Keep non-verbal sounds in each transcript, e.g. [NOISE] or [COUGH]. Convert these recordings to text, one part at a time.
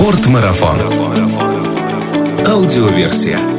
Спортмарафон. Аудиоверсия.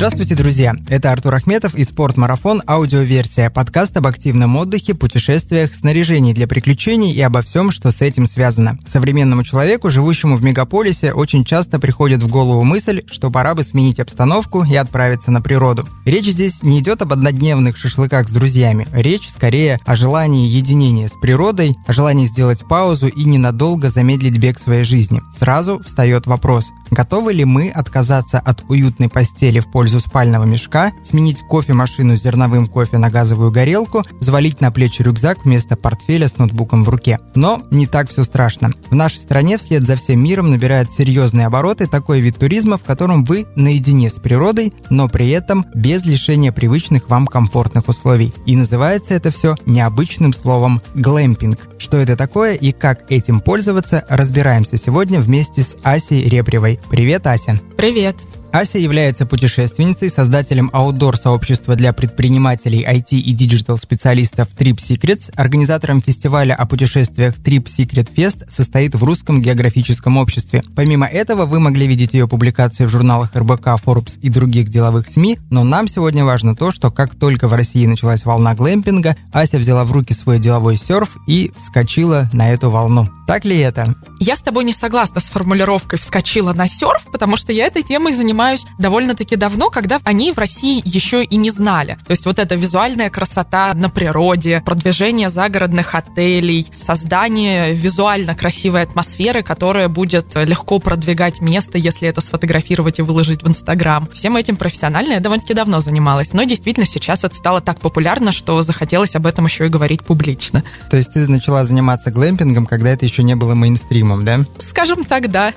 Здравствуйте, друзья! Это Артур Ахметов и «Спортмарафон. Аудиоверсия» – подкаст об активном отдыхе, путешествиях, снаряжении для приключений и обо всем, что с этим связано. Современному человеку, живущему в мегаполисе, очень часто приходит в голову мысль, что пора бы сменить обстановку и отправиться на природу. Речь здесь не идет об однодневных шашлыках с друзьями. Речь скорее о желании единения с природой, о желании сделать паузу и ненадолго замедлить бег своей жизни. Сразу встает вопрос, готовы ли мы отказаться от уютной постели в пользу пользу спального мешка, сменить кофемашину с зерновым кофе на газовую горелку, взвалить на плечи рюкзак вместо портфеля с ноутбуком в руке. Но не так все страшно. В нашей стране вслед за всем миром набирает серьезные обороты такой вид туризма, в котором вы наедине с природой, но при этом без лишения привычных вам комфортных условий. И называется это все необычным словом глэмпинг. Что это такое и как этим пользоваться, разбираемся сегодня вместе с Асей Репревой. Привет, Ася! Привет! Ася является путешественницей, создателем outdoor-сообщества для предпринимателей IT и digital-специалистов Trip Secrets, организатором фестиваля о путешествиях Trip Secret Fest состоит в Русском географическом обществе. Помимо этого, вы могли видеть ее публикации в журналах РБК, Forbes и других деловых СМИ, но нам сегодня важно то, что как только в России началась волна глэмпинга, Ася взяла в руки свой деловой серф и вскочила на эту волну. Так ли это? Я с тобой не согласна с формулировкой «вскочила на серф», потому что я этой темой занимаюсь довольно-таки давно, когда они в России еще и не знали. То есть вот эта визуальная красота на природе, продвижение загородных отелей, создание визуально красивой атмосферы, которая будет легко продвигать место, если это сфотографировать и выложить в Инстаграм. Всем этим профессионально я довольно-таки давно занималась. Но действительно сейчас это стало так популярно, что захотелось об этом еще и говорить публично. То есть ты начала заниматься глэмпингом, когда это еще не было мейнстримом, да? Скажем так, да.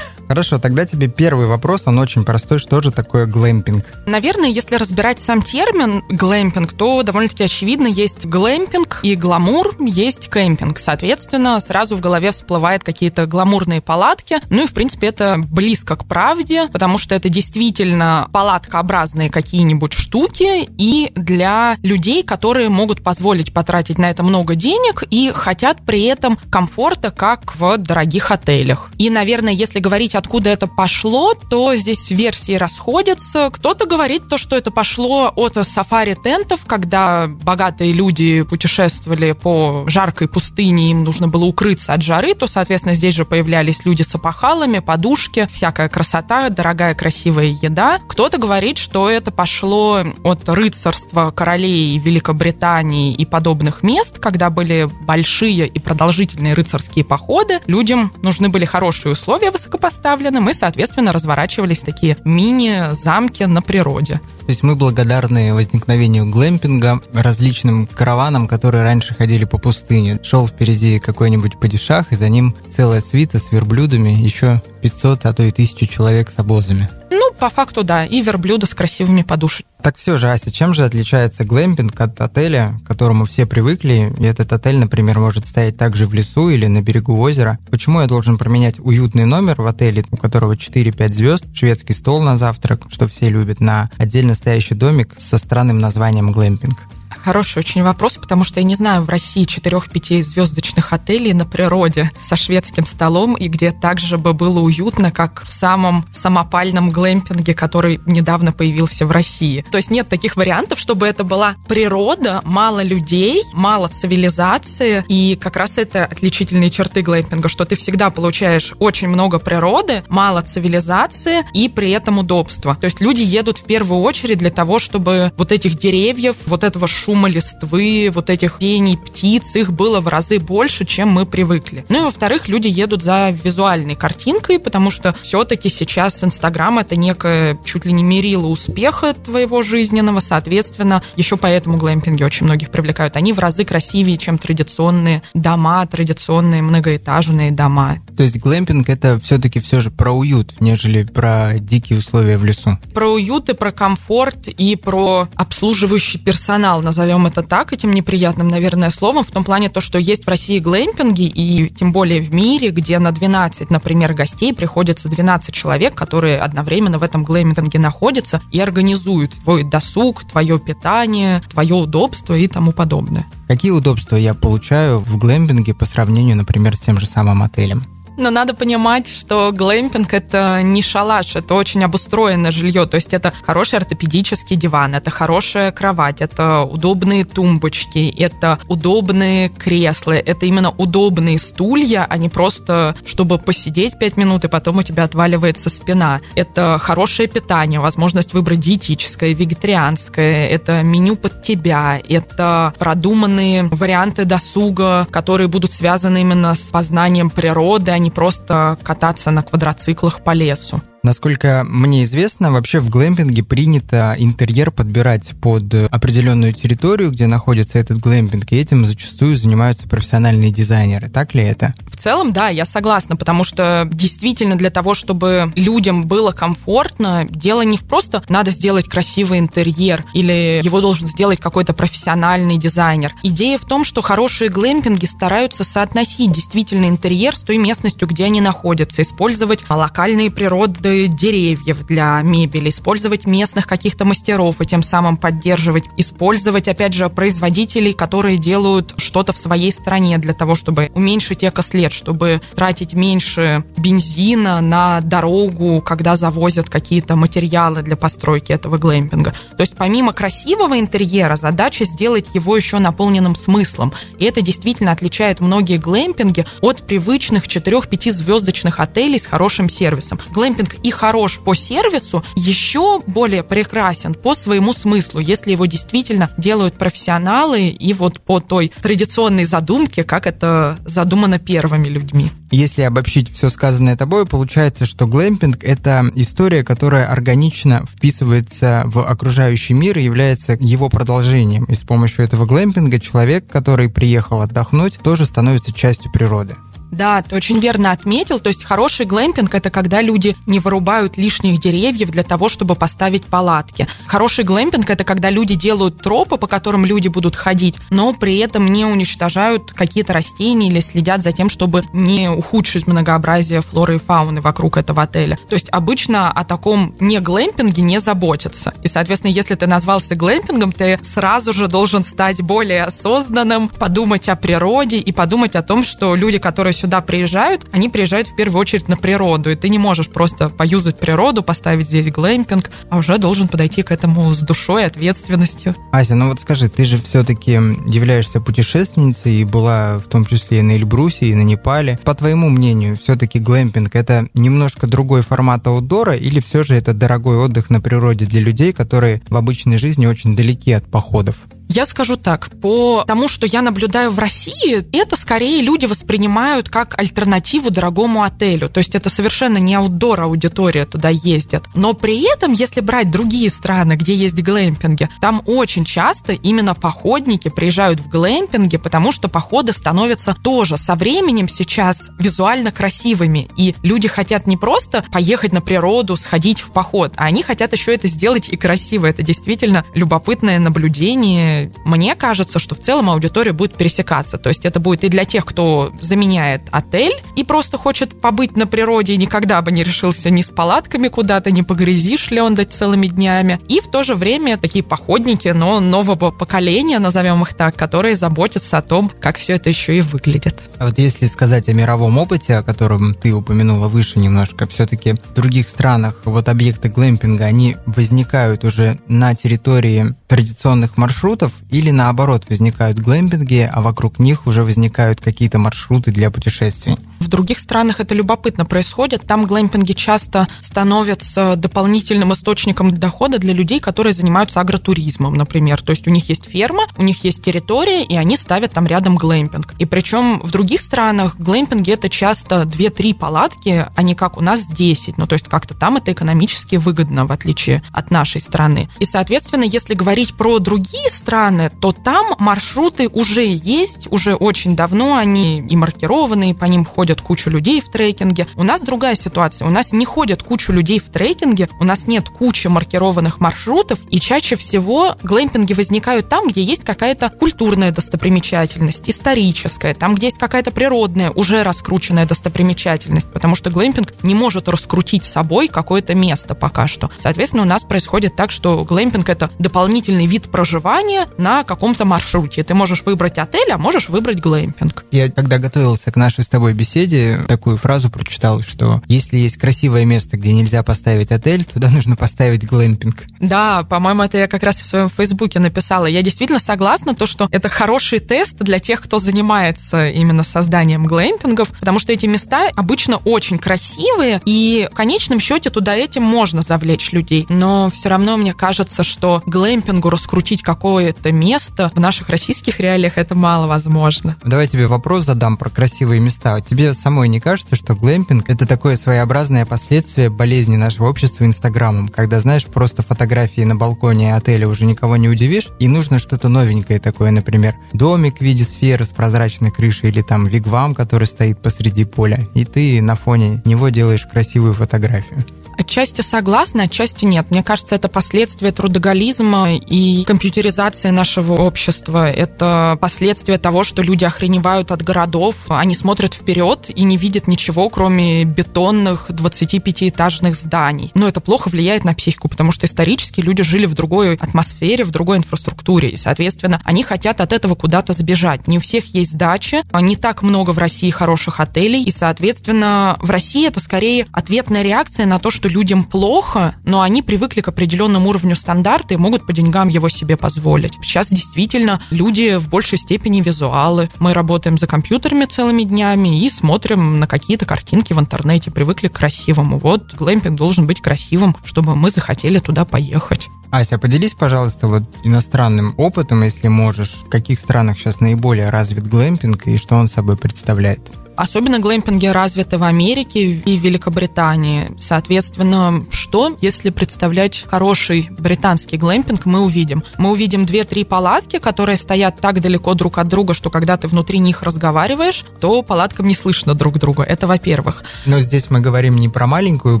Хорошо, тогда тебе первый вопрос, он очень простой. Что же такое глэмпинг? Наверное, если разбирать сам термин глэмпинг, то довольно-таки очевидно, есть глэмпинг и гламур, есть кемпинг. Соответственно, сразу в голове всплывают какие-то гламурные палатки. Ну и, в принципе, это близко к правде, потому что это действительно палаткообразные какие-нибудь штуки и для людей, которые могут позволить потратить на это много денег и хотят при этом комфорта, как в дорогих отелях. И, наверное, если говорить о откуда это пошло, то здесь версии расходятся. Кто-то говорит то, что это пошло от сафари-тентов, когда богатые люди путешествовали по жаркой пустыне, им нужно было укрыться от жары, то, соответственно, здесь же появлялись люди с опахалами, подушки, всякая красота, дорогая красивая еда. Кто-то говорит, что это пошло от рыцарства королей Великобритании и подобных мест, когда были большие и продолжительные рыцарские походы. Людям нужны были хорошие условия высокопоставленные, поставлены, мы, соответственно, разворачивались такие мини-замки на природе. То есть мы благодарны возникновению глэмпинга различным караванам, которые раньше ходили по пустыне. Шел впереди какой-нибудь падишах, и за ним целая свита с верблюдами, еще 500, а то и 1000 человек с обозами. Ну, по факту, да, и верблюда с красивыми подушками. Так все же, Ася, чем же отличается глэмпинг от отеля, к которому все привыкли? И этот отель, например, может стоять также в лесу или на берегу озера. Почему я должен променять уютный номер в отеле, у которого 4-5 звезд, шведский стол на завтрак, что все любят, на отдельно стоящий домик со странным названием глэмпинг? Хороший очень вопрос, потому что я не знаю в России четырех-пяти звездочных отелей на природе со шведским столом и где также бы было уютно, как в самом самопальном глэмпинге, который недавно появился в России. То есть нет таких вариантов, чтобы это была природа, мало людей, мало цивилизации, и как раз это отличительные черты глэмпинга, что ты всегда получаешь очень много природы, мало цивилизации и при этом удобства. То есть люди едут в первую очередь для того, чтобы вот этих деревьев, вот этого шума, шума листвы, вот этих пений птиц, их было в разы больше, чем мы привыкли. Ну и во-вторых, люди едут за визуальной картинкой, потому что все-таки сейчас Инстаграм это некое чуть ли не мерило успеха твоего жизненного, соответственно, еще поэтому глэмпинги очень многих привлекают. Они в разы красивее, чем традиционные дома, традиционные многоэтажные дома. То есть глэмпинг это все-таки все же про уют, нежели про дикие условия в лесу? Про уют и про комфорт и про обслуживающий персонал, назовем назовем это так, этим неприятным, наверное, словом, в том плане то, что есть в России глэмпинги, и тем более в мире, где на 12, например, гостей приходится 12 человек, которые одновременно в этом глэмпинге находятся и организуют твой досуг, твое питание, твое удобство и тому подобное. Какие удобства я получаю в глэмпинге по сравнению, например, с тем же самым отелем? Но надо понимать, что глэмпинг это не шалаш, это очень обустроенное жилье. То есть это хороший ортопедический диван, это хорошая кровать, это удобные тумбочки, это удобные кресла, это именно удобные стулья, а не просто, чтобы посидеть пять минут и потом у тебя отваливается спина. Это хорошее питание, возможность выбрать диетическое, вегетарианское, это меню под тебя, это продуманные варианты досуга, которые будут связаны именно с познанием природы, не просто кататься на квадроциклах по лесу. Насколько мне известно, вообще в глэмпинге принято интерьер подбирать под определенную территорию, где находится этот глэмпинг, и этим зачастую занимаются профессиональные дизайнеры. Так ли это? В целом, да, я согласна, потому что действительно для того, чтобы людям было комфортно, дело не в просто надо сделать красивый интерьер или его должен сделать какой-то профессиональный дизайнер. Идея в том, что хорошие глэмпинги стараются соотносить действительно интерьер с той местностью, где они находятся, использовать локальные природы деревьев для мебели, использовать местных каких-то мастеров и тем самым поддерживать, использовать, опять же, производителей, которые делают что-то в своей стране для того, чтобы уменьшить экослед, чтобы тратить меньше бензина на дорогу, когда завозят какие-то материалы для постройки этого глэмпинга. То есть помимо красивого интерьера, задача сделать его еще наполненным смыслом. И это действительно отличает многие глэмпинги от привычных 4-5 звездочных отелей с хорошим сервисом. Глэмпинг и хорош по сервису, еще более прекрасен по своему смыслу, если его действительно делают профессионалы и вот по той традиционной задумке, как это задумано первыми людьми. Если обобщить все сказанное тобой, получается, что глэмпинг — это история, которая органично вписывается в окружающий мир и является его продолжением. И с помощью этого глэмпинга человек, который приехал отдохнуть, тоже становится частью природы. Да, ты очень верно отметил. То есть хороший глэмпинг – это когда люди не вырубают лишних деревьев для того, чтобы поставить палатки. Хороший глэмпинг – это когда люди делают тропы, по которым люди будут ходить, но при этом не уничтожают какие-то растения или следят за тем, чтобы не ухудшить многообразие флоры и фауны вокруг этого отеля. То есть обычно о таком не глэмпинге не заботятся. И, соответственно, если ты назвался глэмпингом, ты сразу же должен стать более осознанным, подумать о природе и подумать о том, что люди, которые сюда приезжают, они приезжают в первую очередь на природу, и ты не можешь просто поюзать природу, поставить здесь глэмпинг, а уже должен подойти к этому с душой, ответственностью. Ася, ну вот скажи, ты же все-таки являешься путешественницей и была в том числе и на Эльбрусе, и на Непале. По твоему мнению, все-таки глэмпинг это немножко другой формат аутдора или все же это дорогой отдых на природе для людей, которые в обычной жизни очень далеки от походов? Я скажу так, по тому, что я наблюдаю в России, это скорее люди воспринимают как альтернативу дорогому отелю. То есть это совершенно не аутдор аудитория туда ездит. Но при этом, если брать другие страны, где есть глэмпинги, там очень часто именно походники приезжают в глэмпинги, потому что походы становятся тоже со временем сейчас визуально красивыми. И люди хотят не просто поехать на природу, сходить в поход, а они хотят еще это сделать и красиво. Это действительно любопытное наблюдение мне кажется, что в целом аудитория будет пересекаться. То есть это будет и для тех, кто заменяет отель и просто хочет побыть на природе и никогда бы не решился ни с палатками куда-то, не погрязишь ли он целыми днями. И в то же время такие походники, но нового поколения, назовем их так, которые заботятся о том, как все это еще и выглядит. А вот если сказать о мировом опыте, о котором ты упомянула выше немножко, все-таки в других странах вот объекты глэмпинга, они возникают уже на территории традиционных маршрутов, маршрутов или наоборот возникают глэмпинги, а вокруг них уже возникают какие-то маршруты для путешествий? В других странах это любопытно происходит. Там глэмпинги часто становятся дополнительным источником дохода для людей, которые занимаются агротуризмом, например. То есть у них есть ферма, у них есть территория, и они ставят там рядом глэмпинг. И причем в других странах глэмпинги это часто 2-3 палатки, а не как у нас 10. Ну, то есть как-то там это экономически выгодно, в отличие от нашей страны. И, соответственно, если говорить про другие страны, то там маршруты уже есть, уже очень давно они и маркированы, и по ним ходят ходят кучу людей в трекинге. У нас другая ситуация. У нас не ходят кучу людей в трекинге, у нас нет кучи маркированных маршрутов, и чаще всего глэмпинги возникают там, где есть какая-то культурная достопримечательность, историческая, там, где есть какая-то природная, уже раскрученная достопримечательность, потому что глэмпинг не может раскрутить собой какое-то место пока что. Соответственно, у нас происходит так, что глэмпинг — это дополнительный вид проживания на каком-то маршруте. Ты можешь выбрать отель, а можешь выбрать глэмпинг. Я, когда готовился к нашей с тобой беседе, такую фразу прочитал, что если есть красивое место, где нельзя поставить отель, туда нужно поставить глэмпинг. Да, по-моему, это я как раз в своем фейсбуке написала. Я действительно согласна, то, что это хороший тест для тех, кто занимается именно созданием глэмпингов, потому что эти места обычно очень красивые, и в конечном счете туда этим можно завлечь людей. Но все равно мне кажется, что глэмпингу раскрутить какое-то место в наших российских реалиях это мало возможно. Давай тебе вопрос задам про красивые места. Тебе самой не кажется, что глэмпинг это такое своеобразное последствие болезни нашего общества Инстаграмом, когда, знаешь, просто фотографии на балконе отеля уже никого не удивишь, и нужно что-то новенькое такое, например, домик в виде сферы с прозрачной крышей или там вигвам, который стоит посреди поля, и ты на фоне него делаешь красивую фотографию. Отчасти согласна, отчасти нет. Мне кажется, это последствия трудоголизма и компьютеризации нашего общества. Это последствия того, что люди охреневают от городов, они смотрят вперед и не видят ничего, кроме бетонных 25-этажных зданий. Но это плохо влияет на психику, потому что исторически люди жили в другой атмосфере, в другой инфраструктуре, и, соответственно, они хотят от этого куда-то сбежать. Не у всех есть дачи, не так много в России хороших отелей, и, соответственно, в России это скорее ответная реакция на то, что людям плохо, но они привыкли к определенному уровню стандарта и могут по деньгам его себе позволить. Сейчас действительно люди в большей степени визуалы. Мы работаем за компьютерами целыми днями и смотрим на какие-то картинки в интернете, привыкли к красивому. Вот глэмпинг должен быть красивым, чтобы мы захотели туда поехать. Ася, поделись, пожалуйста, вот иностранным опытом, если можешь. В каких странах сейчас наиболее развит глэмпинг и что он собой представляет? Особенно глэмпинги развиты в Америке и Великобритании. Соответственно, что, если представлять хороший британский глэмпинг, мы увидим? Мы увидим две-три палатки, которые стоят так далеко друг от друга, что когда ты внутри них разговариваешь, то палаткам не слышно друг друга. Это во-первых. Но здесь мы говорим не про маленькую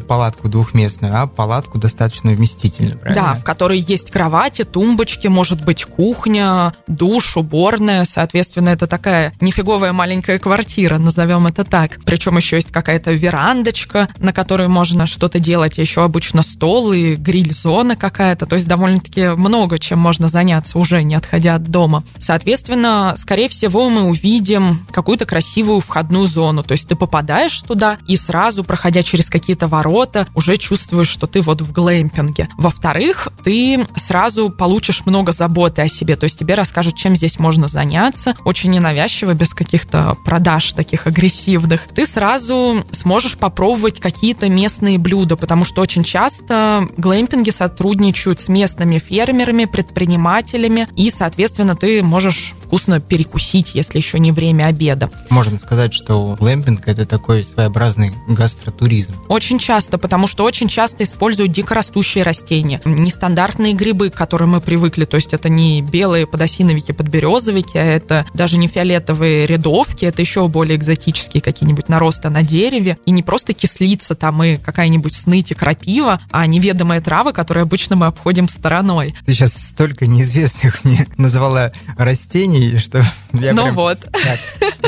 палатку двухместную, а палатку достаточно вместительную, правильно? Да, в которой есть кровати, тумбочки, может быть кухня, душ, уборная. Соответственно, это такая нифиговая маленькая квартира, назовем назовем это так. Причем еще есть какая-то верандочка, на которой можно что-то делать, еще обычно стол и гриль-зона какая-то. То есть довольно-таки много чем можно заняться, уже не отходя от дома. Соответственно, скорее всего, мы увидим какую-то красивую входную зону. То есть ты попадаешь туда и сразу, проходя через какие-то ворота, уже чувствуешь, что ты вот в глэмпинге. Во-вторых, ты сразу получишь много заботы о себе. То есть тебе расскажут, чем здесь можно заняться. Очень ненавязчиво, без каких-то продаж таких агрессивных, ты сразу сможешь попробовать какие-то местные блюда, потому что очень часто глэмпинги сотрудничают с местными фермерами, предпринимателями, и, соответственно, ты можешь вкусно перекусить, если еще не время обеда. Можно сказать, что глэмпинг — это такой своеобразный гастротуризм. Очень часто, потому что очень часто используют дикорастущие растения, нестандартные грибы, к которым мы привыкли, то есть это не белые подосиновики, подберезовики, а это даже не фиолетовые рядовки, это еще более экзотические какие-нибудь наросты на дереве, и не просто кислица там и какая-нибудь сныть и крапива, а неведомые травы, которые обычно мы обходим стороной. Ты сейчас столько неизвестных мне называла растений, что я Ну прям, вот. Так,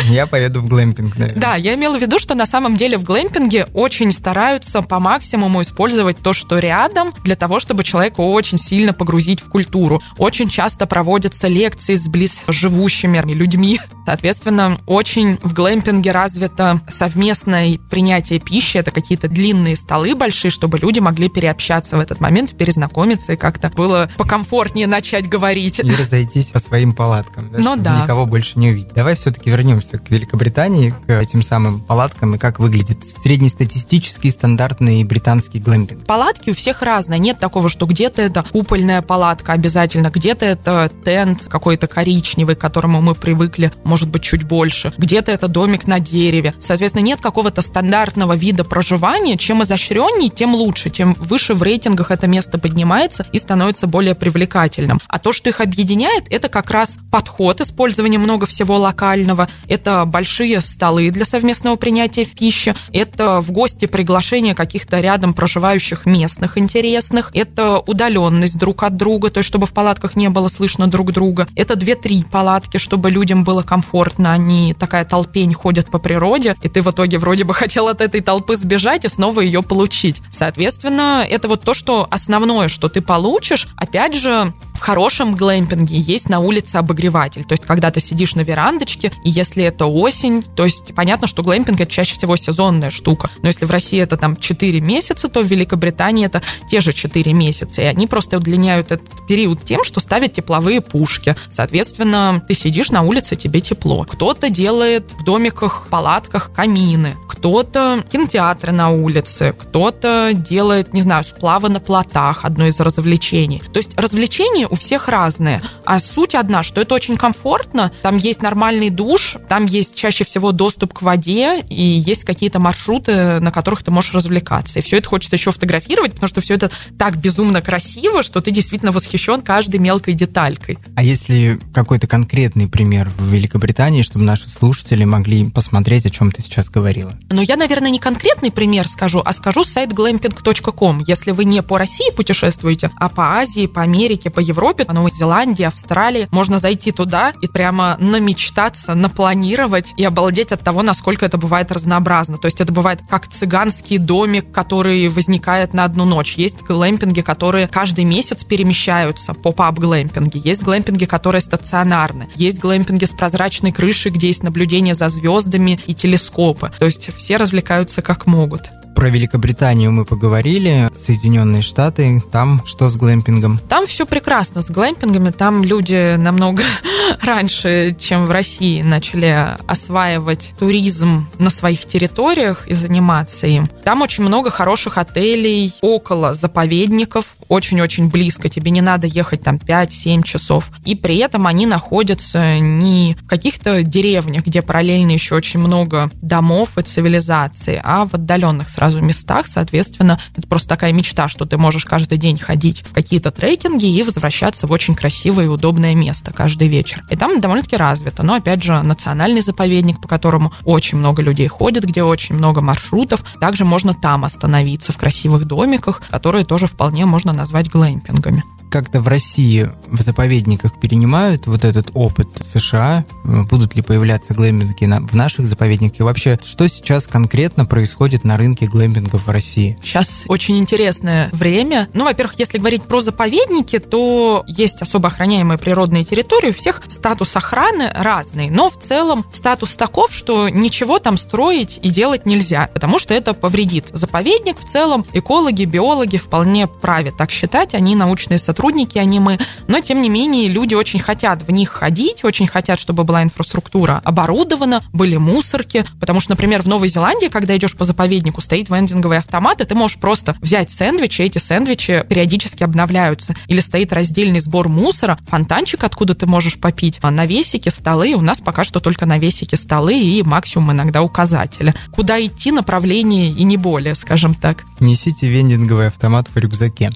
я поеду в глэмпинг, наверное. Да, я имела в виду, что на самом деле в глэмпинге очень стараются по максимуму использовать то, что рядом, для того, чтобы человека очень сильно погрузить в культуру. Очень часто проводятся лекции с близ живущими людьми. Соответственно, очень в глэмпинге развито совместное принятие пищи. Это какие-то длинные столы большие, чтобы люди могли переобщаться в этот момент, перезнакомиться и как-то было покомфортнее начать говорить. И разойтись по своим палаткам. Да? Ну да. Никого больше не увидеть. Давай все-таки вернемся к Великобритании, к этим самым палаткам и как выглядит среднестатистический стандартный британский глэмпинг. Палатки у всех разные. Нет такого, что где-то это купольная палатка обязательно, где-то это тент какой-то коричневый, к которому мы привыкли, может быть, чуть больше. Где-то это домик на дереве. Соответственно, нет какого-то стандартного вида проживания. Чем изощреннее, тем лучше. Тем выше в рейтингах это место поднимается и становится более привлекательным. А то, что их объединяет, это как раз подход дресс-код, использование много всего локального, это большие столы для совместного принятия пищи, это в гости приглашение каких-то рядом проживающих местных интересных, это удаленность друг от друга, то есть чтобы в палатках не было слышно друг друга, это две-три палатки, чтобы людям было комфортно, они такая толпень ходят по природе, и ты в итоге вроде бы хотел от этой толпы сбежать и снова ее получить. Соответственно, это вот то, что основное, что ты получишь, опять же, в хорошем глэмпинге есть на улице обогреватель. То есть, когда ты сидишь на верандочке, и если это осень, то есть понятно, что глэмпинг это чаще всего сезонная штука. Но если в России это там 4 месяца, то в Великобритании это те же 4 месяца. И они просто удлиняют этот период тем, что ставят тепловые пушки. Соответственно, ты сидишь на улице, тебе тепло. Кто-то делает в домиках, палатках камины, кто-то кинотеатры на улице, кто-то делает, не знаю, сплавы на плотах, одно из развлечений. То есть развлечения у всех разные. А суть одна, что это очень комфортно, там есть нормальный душ, там есть чаще всего доступ к воде, и есть какие-то маршруты, на которых ты можешь развлекаться. И все это хочется еще фотографировать, потому что все это так безумно красиво, что ты действительно восхищен каждой мелкой деталькой. А если какой-то конкретный пример в Великобритании, чтобы наши слушатели могли посмотреть, о чем ты сейчас говорила? Ну, я, наверное, не конкретный пример скажу, а скажу сайт glamping.com. Если вы не по России путешествуете, а по Азии, по Америке, по Европе, по Новой Зеландии, Австралии. Можно зайти туда и прямо намечтаться, напланировать и обалдеть от того, насколько это бывает разнообразно. То есть это бывает как цыганский домик, который возникает на одну ночь. Есть глэмпинги, которые каждый месяц перемещаются, поп-ап глэмпинги. Есть глэмпинги, которые стационарны. Есть глэмпинги с прозрачной крышей, где есть наблюдение за звездами и телескопы. То есть все развлекаются как могут. Про Великобританию мы поговорили, Соединенные Штаты, там что с глэмпингом? Там все прекрасно с глэмпингами, там люди намного [LAUGHS] раньше, чем в России, начали осваивать туризм на своих территориях и заниматься им. Там очень много хороших отелей около заповедников, очень-очень близко, тебе не надо ехать там 5-7 часов. И при этом они находятся не в каких-то деревнях, где параллельно еще очень много домов и цивилизации, а в отдаленных сразу местах, соответственно, это просто такая мечта, что ты можешь каждый день ходить в какие-то трекинги и возвращаться в очень красивое и удобное место каждый вечер. И там довольно-таки развито. Но, опять же, национальный заповедник, по которому очень много людей ходит, где очень много маршрутов. Также можно там остановиться в красивых домиках, которые тоже вполне можно назвать глэмпингами как-то в России в заповедниках перенимают вот этот опыт США? Будут ли появляться глэмпинги в наших заповедниках? И вообще, что сейчас конкретно происходит на рынке глэмпингов в России? Сейчас очень интересное время. Ну, во-первых, если говорить про заповедники, то есть особо охраняемые природные территории. У всех статус охраны разный. Но в целом статус таков, что ничего там строить и делать нельзя, потому что это повредит. Заповедник в целом экологи, биологи вполне праве так считать. Они научные сотрудники сотрудники, а не мы. Но, тем не менее, люди очень хотят в них ходить, очень хотят, чтобы была инфраструктура оборудована, были мусорки. Потому что, например, в Новой Зеландии, когда идешь по заповеднику, стоит вендинговый автомат, и ты можешь просто взять сэндвичи, и эти сэндвичи периодически обновляются. Или стоит раздельный сбор мусора, фонтанчик, откуда ты можешь попить, а навесики, столы. У нас пока что только навесики, столы и максимум иногда указатели. Куда идти, направление и не более, скажем так. Несите вендинговый автомат в рюкзаке.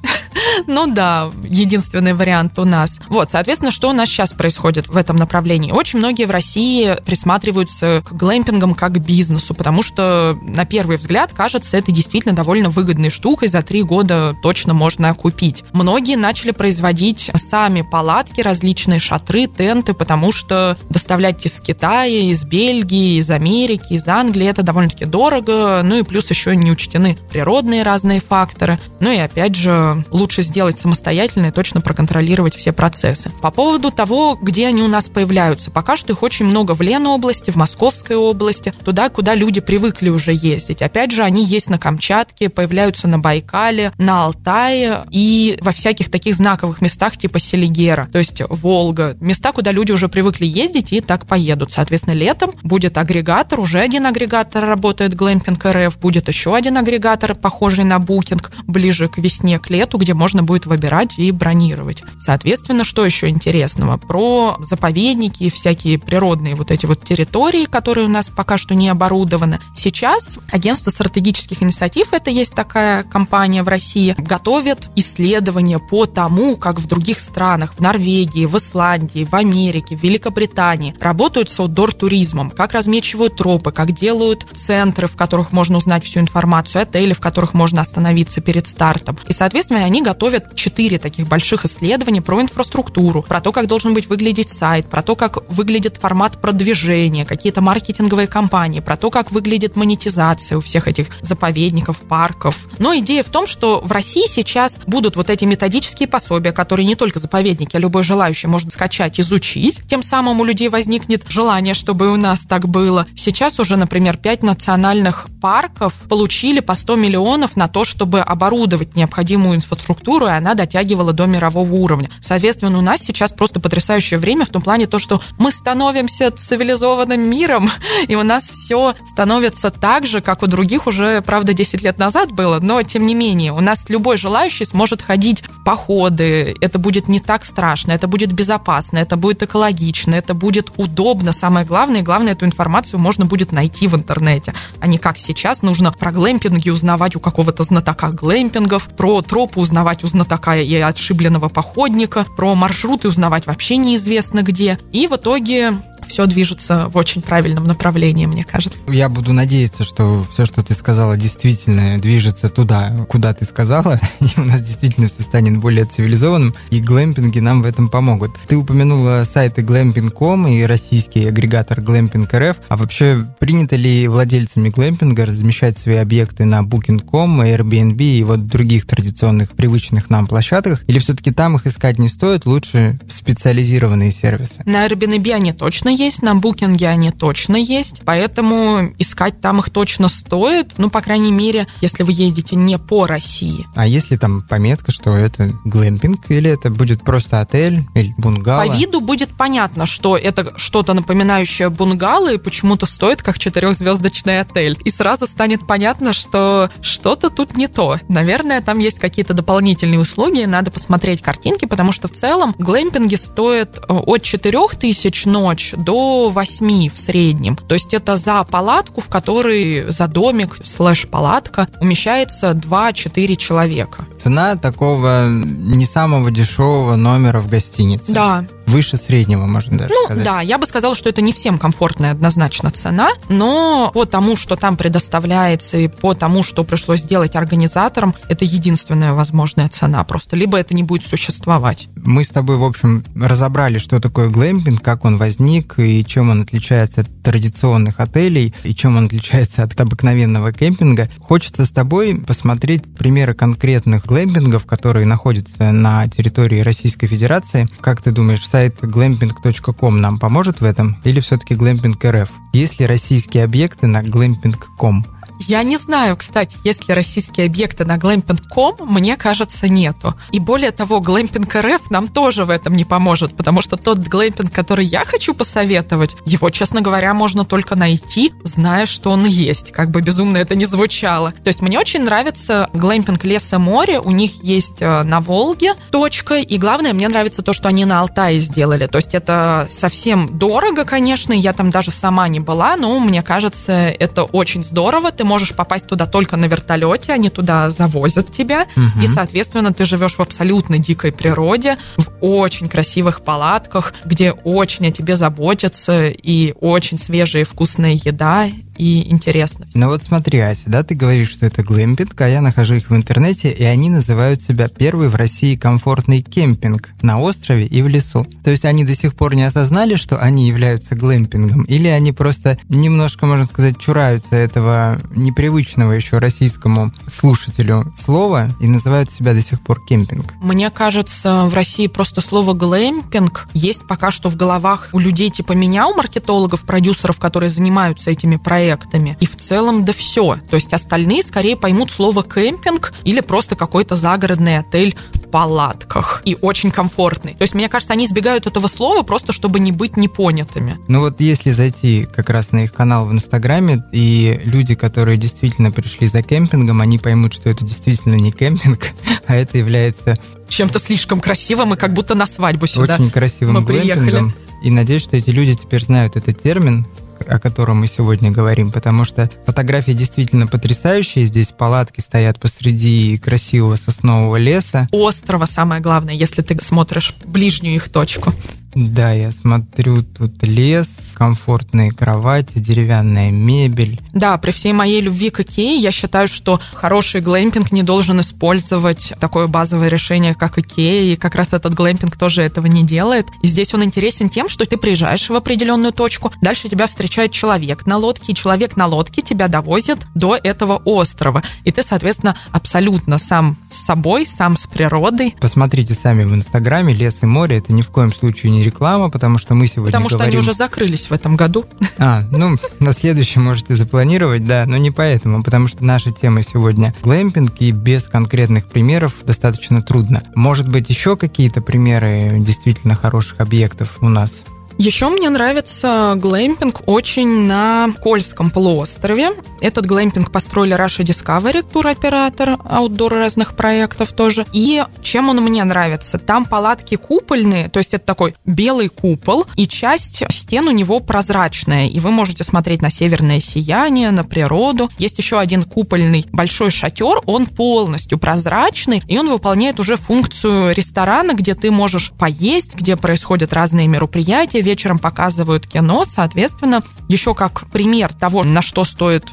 Ну да, единственный вариант у нас. Вот, соответственно, что у нас сейчас происходит в этом направлении? Очень многие в России присматриваются к глэмпингам как к бизнесу, потому что на первый взгляд кажется, это действительно довольно выгодной штукой, за три года точно можно купить. Многие начали производить сами палатки, различные шатры, тенты, потому что доставлять из Китая, из Бельгии, из Америки, из Англии это довольно-таки дорого, ну и плюс еще не учтены природные разные факторы. Ну и опять же, лучше сделать самостоятельно и точно проконтролировать все процессы. По поводу того, где они у нас появляются, пока что их очень много в Ленобласти, в Московской области, туда, куда люди привыкли уже ездить. Опять же, они есть на Камчатке, появляются на Байкале, на Алтае и во всяких таких знаковых местах типа Селигера, то есть Волга, места, куда люди уже привыкли ездить и так поедут. Соответственно, летом будет агрегатор, уже один агрегатор работает, Глэмпинг РФ, будет еще один агрегатор, похожий на Букинг, ближе к весне, к лету, где можно будет выбирать и могли бронировать. Соответственно, что еще интересного? Про заповедники и всякие природные вот эти вот территории, которые у нас пока что не оборудованы. Сейчас агентство стратегических инициатив, это есть такая компания в России, готовит исследования по тому, как в других странах, в Норвегии, в Исландии, в Америке, в Великобритании работают с аутдор-туризмом, как размечивают тропы, как делают центры, в которых можно узнать всю информацию, отели, в которых можно остановиться перед стартом. И, соответственно, они готовят четыре таких больших исследования про инфраструктуру, про то, как должен быть выглядеть сайт, про то, как выглядит формат продвижения, какие-то маркетинговые кампании, про то, как выглядит монетизация у всех этих заповедников, парков. Но идея в том, что в России сейчас будут вот эти методические пособия, которые не только заповедники, а любой желающий может скачать, изучить. Тем самым у людей возникнет желание, чтобы у нас так было. Сейчас уже, например, пять национальных парков получили по 100 миллионов на то, чтобы оборудовать необходимую инфраструктуру, и она дотягивала до мирового уровня. Соответственно, у нас сейчас просто потрясающее время в том плане то, что мы становимся цивилизованным миром, [LAUGHS] и у нас все становится так же, как у других уже, правда, 10 лет назад было, но тем не менее, у нас любой желающий сможет ходить в походы, это будет не так страшно, это будет безопасно, это будет экологично, это будет удобно, самое главное, и главное, эту информацию можно будет найти в интернете, а не как сейчас нужно про глэмпинги узнавать у какого-то знатока глэмпингов, про тропы узнавать у знатока и отшибленного походника, про маршруты узнавать вообще неизвестно где. И в итоге все движется в очень правильном направлении, мне кажется. Я буду надеяться, что все, что ты сказала, действительно движется туда, куда ты сказала, [LAUGHS] и у нас действительно все станет более цивилизованным, и глэмпинги нам в этом помогут. Ты упомянула сайты glamping.com и российский агрегатор Glamping.rf, а вообще принято ли владельцами глэмпинга размещать свои объекты на Booking.com, Airbnb и вот других традиционных, привычных нам площадках, или все-таки там их искать не стоит, лучше в специализированные сервисы? На Airbnb они точно есть, на букинге они точно есть, поэтому искать там их точно стоит, ну, по крайней мере, если вы едете не по России. А если там пометка, что это глэмпинг, или это будет просто отель, или бунгало? По виду будет понятно, что это что-то напоминающее бунгало и почему-то стоит как четырехзвездочный отель. И сразу станет понятно, что что-то тут не то. Наверное, там есть какие-то дополнительные услуги, надо посмотреть картинки, потому что в целом глэмпинги стоят э, от 4000 ночь до 8 в среднем. То есть это за палатку, в которой за домик слэш-палатка умещается 2-4 человека. Цена такого не самого дешевого номера в гостинице. Да, выше среднего, можно даже ну, сказать. Да, я бы сказала, что это не всем комфортная однозначно цена, но по тому, что там предоставляется, и по тому, что пришлось сделать организаторам, это единственная возможная цена просто. Либо это не будет существовать. Мы с тобой, в общем, разобрали, что такое глэмпинг, как он возник и чем он отличается от традиционных отелей, и чем он отличается от обыкновенного кемпинга. Хочется с тобой посмотреть примеры конкретных глэмпингов, которые находятся на территории Российской Федерации. Как ты думаешь, сайт glamping.com нам поможет в этом? Или все-таки glamping.rf? Есть ли российские объекты на glamping.com? Я не знаю, кстати, есть ли российские объекты на glamping.com, мне кажется, нету. И более того, Glamping РФ нам тоже в этом не поможет, потому что тот глэмпинг, который я хочу посоветовать, его, честно говоря, можно только найти, зная, что он есть, как бы безумно это не звучало. То есть мне очень нравится глэмпинг леса море, у них есть э, на Волге точка, и главное, мне нравится то, что они на Алтае сделали. То есть это совсем дорого, конечно, я там даже сама не была, но мне кажется, это очень здорово. Ты можешь попасть туда только на вертолете, они туда завозят тебя, угу. и, соответственно, ты живешь в абсолютно дикой природе, в очень красивых палатках, где очень о тебе заботятся, и очень свежая и вкусная еда, и интересно. Ну вот смотри, Ася, да, ты говоришь, что это глэмпинг, а я нахожу их в интернете, и они называют себя первый в России комфортный кемпинг на острове и в лесу. То есть они до сих пор не осознали, что они являются глэмпингом, или они просто немножко, можно сказать, чураются этого непривычного еще российскому слушателю слова и называют себя до сих пор кемпинг? Мне кажется, в России просто слово глэмпинг есть пока что в головах у людей типа меня, у маркетологов, продюсеров, которые занимаются этими проектами, проектами. И в целом да все. То есть остальные скорее поймут слово кемпинг или просто какой-то загородный отель в палатках и очень комфортный. То есть, мне кажется, они избегают этого слова просто, чтобы не быть непонятыми. Ну вот если зайти как раз на их канал в Инстаграме, и люди, которые действительно пришли за кемпингом, они поймут, что это действительно не кемпинг, а это является чем-то слишком красивым и как будто на свадьбу сюда. Очень красивым мы приехали. И надеюсь, что эти люди теперь знают этот термин, о котором мы сегодня говорим, потому что фотографии действительно потрясающие. Здесь палатки стоят посреди красивого соснового леса. Острова, самое главное, если ты смотришь ближнюю их точку. Да, я смотрю, тут лес, комфортные кровати, деревянная мебель. Да, при всей моей любви к Икее, я считаю, что хороший глэмпинг не должен использовать такое базовое решение, как Икея, и как раз этот глэмпинг тоже этого не делает. И здесь он интересен тем, что ты приезжаешь в определенную точку, дальше тебя встречает человек на лодке, и человек на лодке тебя довозит до этого острова. И ты, соответственно, абсолютно сам с собой, сам с природой. Посмотрите сами в Инстаграме «Лес и море» — это ни в коем случае не не реклама, потому что мы сегодня Потому говорим... что они уже закрылись в этом году. [LAUGHS] А, ну, на следующий можете запланировать, да, но не поэтому, потому что наша тема сегодня глэмпинг, и без конкретных примеров достаточно трудно. Может быть, еще какие-то примеры действительно хороших объектов у нас? Еще мне нравится глэмпинг очень на Кольском полуострове. Этот глэмпинг построили Russia Discovery, туроператор, аутдор разных проектов тоже. И чем он мне нравится? Там палатки купольные, то есть это такой белый купол, и часть стен у него прозрачная, и вы можете смотреть на северное сияние, на природу. Есть еще один купольный большой шатер, он полностью прозрачный, и он выполняет уже функцию ресторана, где ты можешь поесть, где происходят разные мероприятия, вечером показывают кино, соответственно, еще как пример того, на что стоит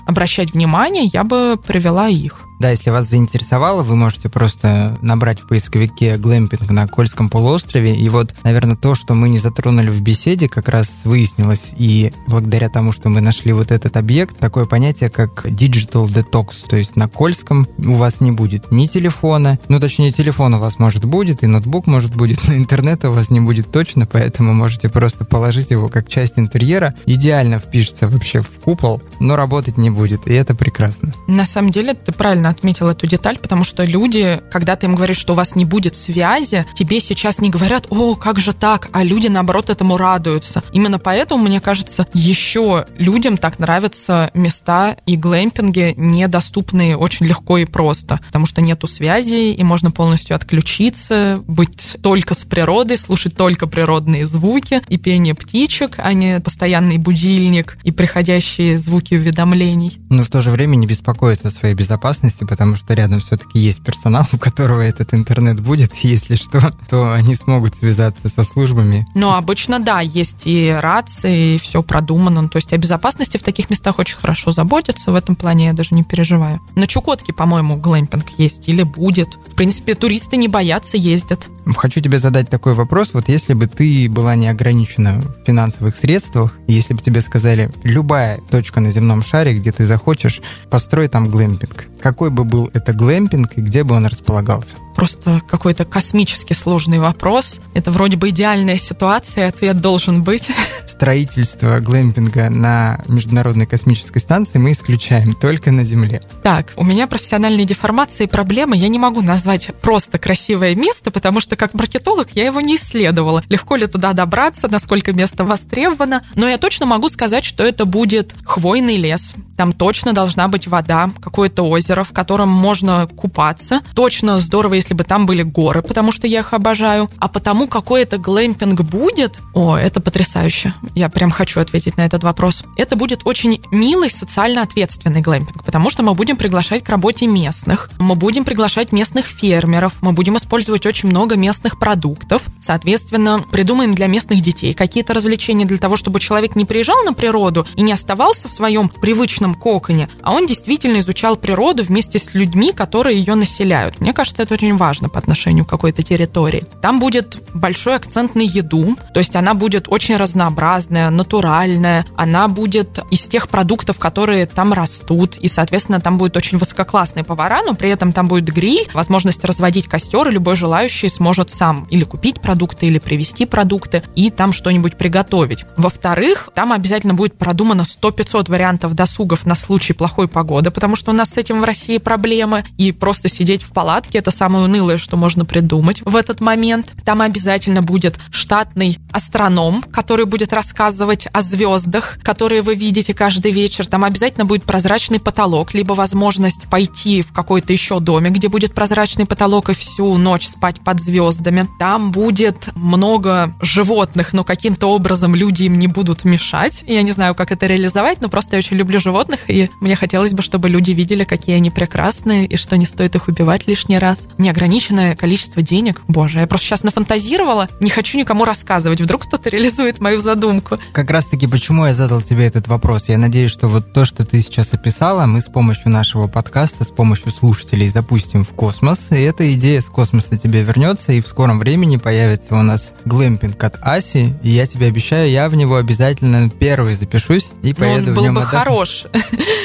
внимание, я бы привела их. Да, если вас заинтересовало, вы можете просто набрать в поисковике глэмпинг на Кольском полуострове. И вот, наверное, то, что мы не затронули в беседе, как раз выяснилось. И благодаря тому, что мы нашли вот этот объект, такое понятие, как digital detox. То есть на Кольском у вас не будет ни телефона, ну, точнее, телефон у вас может будет, и ноутбук может будет, но интернета у вас не будет точно, поэтому можете просто положить его как часть интерьера. Идеально впишется вообще в купол, но работать не будет, и это прекрасно. На самом деле, ты правильно правильно отметил эту деталь, потому что люди, когда ты им говоришь, что у вас не будет связи, тебе сейчас не говорят, о, как же так, а люди, наоборот, этому радуются. Именно поэтому, мне кажется, еще людям так нравятся места и глэмпинги, недоступные очень легко и просто, потому что нету связи, и можно полностью отключиться, быть только с природой, слушать только природные звуки и пение птичек, а не постоянный будильник и приходящие звуки уведомлений. Но в то же время не беспокоиться о своей безопасности, безопасности, потому что рядом все-таки есть персонал, [LAUGHS] у которого этот интернет будет, если что, то они смогут связаться со службами. Ну, обычно, да, есть и рации, и все продумано. То есть о безопасности в таких местах очень хорошо заботятся, в этом плане я даже не переживаю. На Чукотке, по-моему, глэмпинг есть или будет. В принципе, туристы не боятся, ездят. Хочу тебе задать такой вопрос. Вот если бы ты была не ограничена в финансовых средствах, если бы тебе сказали, любая точка на земном шаре, где ты захочешь, построй там глэмпинг. Какой бы был это глэмпинг и где бы он располагался? Просто какой-то космически сложный вопрос. Это вроде бы идеальная ситуация, ответ должен быть. [LAUGHS] Строительство глэмпинга на Международной космической станции мы исключаем только на Земле. Так, у меня профессиональные деформации и проблемы. Я не могу назвать просто красивое место, потому что как маркетолог я его не исследовала. Легко ли туда добраться, насколько место востребовано. Но я точно могу сказать, что это будет хвойный лес. Там точно должна быть вода, какое-то озеро, в котором можно купаться. Точно здорово, если бы там были горы, потому что я их обожаю. А потому какой это глэмпинг будет, о, это потрясающе. Я прям хочу ответить на этот вопрос. Это будет очень милый, социально ответственный глэмпинг, потому что мы будем приглашать к работе местных, мы будем приглашать местных фермеров, мы будем использовать очень много местных продуктов. Соответственно, придумаем для местных детей какие-то развлечения для того, чтобы человек не приезжал на природу и не оставался в своем привычном коконе, а он действительно изучал природу вместе с людьми, которые ее населяют. Мне кажется, это очень очень важно по отношению к какой-то территории. Там будет большой акцент на еду, то есть она будет очень разнообразная, натуральная, она будет из тех продуктов, которые там растут, и, соответственно, там будет очень высококлассные повара, но при этом там будет гриль, возможность разводить костер, и любой желающий сможет сам или купить продукты, или привезти продукты, и там что-нибудь приготовить. Во-вторых, там обязательно будет продумано 100-500 вариантов досугов на случай плохой погоды, потому что у нас с этим в России проблемы, и просто сидеть в палатке – это самое унылое, что можно придумать в этот момент. Там обязательно будет штатный астроном, который будет рассказывать о звездах, которые вы видите каждый вечер. Там обязательно будет прозрачный потолок, либо возможность пойти в какой-то еще домик, где будет прозрачный потолок и всю ночь спать под звездами. Там будет много животных, но каким-то образом люди им не будут мешать. Я не знаю, как это реализовать, но просто я очень люблю животных, и мне хотелось бы, чтобы люди видели, какие они прекрасные, и что не стоит их убивать лишний раз. Неограниченное количество денег. Боже, я просто сейчас нафантазировала, не хочу никому рассказывать. Вдруг кто-то [LAUGHS] реализует мою задумку. Как раз-таки, почему я задал тебе этот вопрос? Я надеюсь, что вот то, что ты сейчас описала, мы с помощью нашего подкаста, с помощью слушателей запустим в космос, и эта идея с космоса тебе вернется, и в скором времени появится у нас глэмпинг от Аси, и я тебе обещаю, я в него обязательно первый запишусь и поеду ну, он был в нем бы отдохнуть. хорош.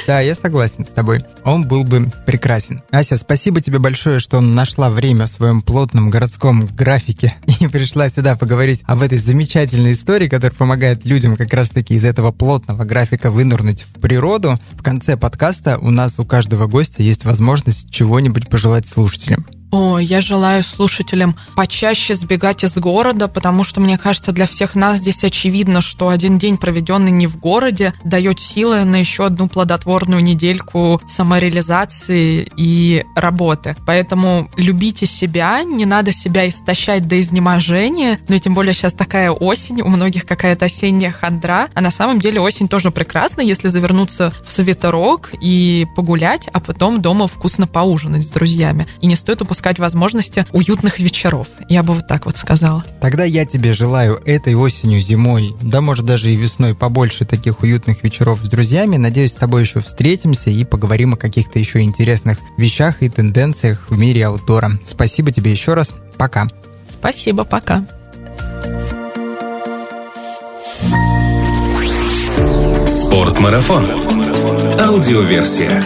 Да, я согласен с тобой. Он был бы прекрасен. Ася, спасибо тебе большое, что нашла время в своем плотном городском графике [LAUGHS] и пришла сюда поговорить об этой замечательной истории, которая помогает людям как раз-таки из этого плотного графика вынырнуть в природу. В конце подкаста у нас у каждого гостя есть возможность чего-нибудь пожелать слушателям. О, я желаю слушателям почаще сбегать из города, потому что, мне кажется, для всех нас здесь очевидно, что один день, проведенный не в городе, дает силы на еще одну плодотворную недельку самореализации и работы. Поэтому любите себя, не надо себя истощать до изнеможения, ну и тем более сейчас такая осень, у многих какая-то осенняя хандра, а на самом деле осень тоже прекрасна, если завернуться в свитерок и погулять, а потом дома вкусно поужинать с друзьями. И не стоит упускать упускать возможности уютных вечеров. Я бы вот так вот сказала. Тогда я тебе желаю этой осенью, зимой, да может даже и весной побольше таких уютных вечеров с друзьями. Надеюсь, с тобой еще встретимся и поговорим о каких-то еще интересных вещах и тенденциях в мире аутдора. Спасибо тебе еще раз. Пока. Спасибо, пока. Спортмарафон. Аудиоверсия.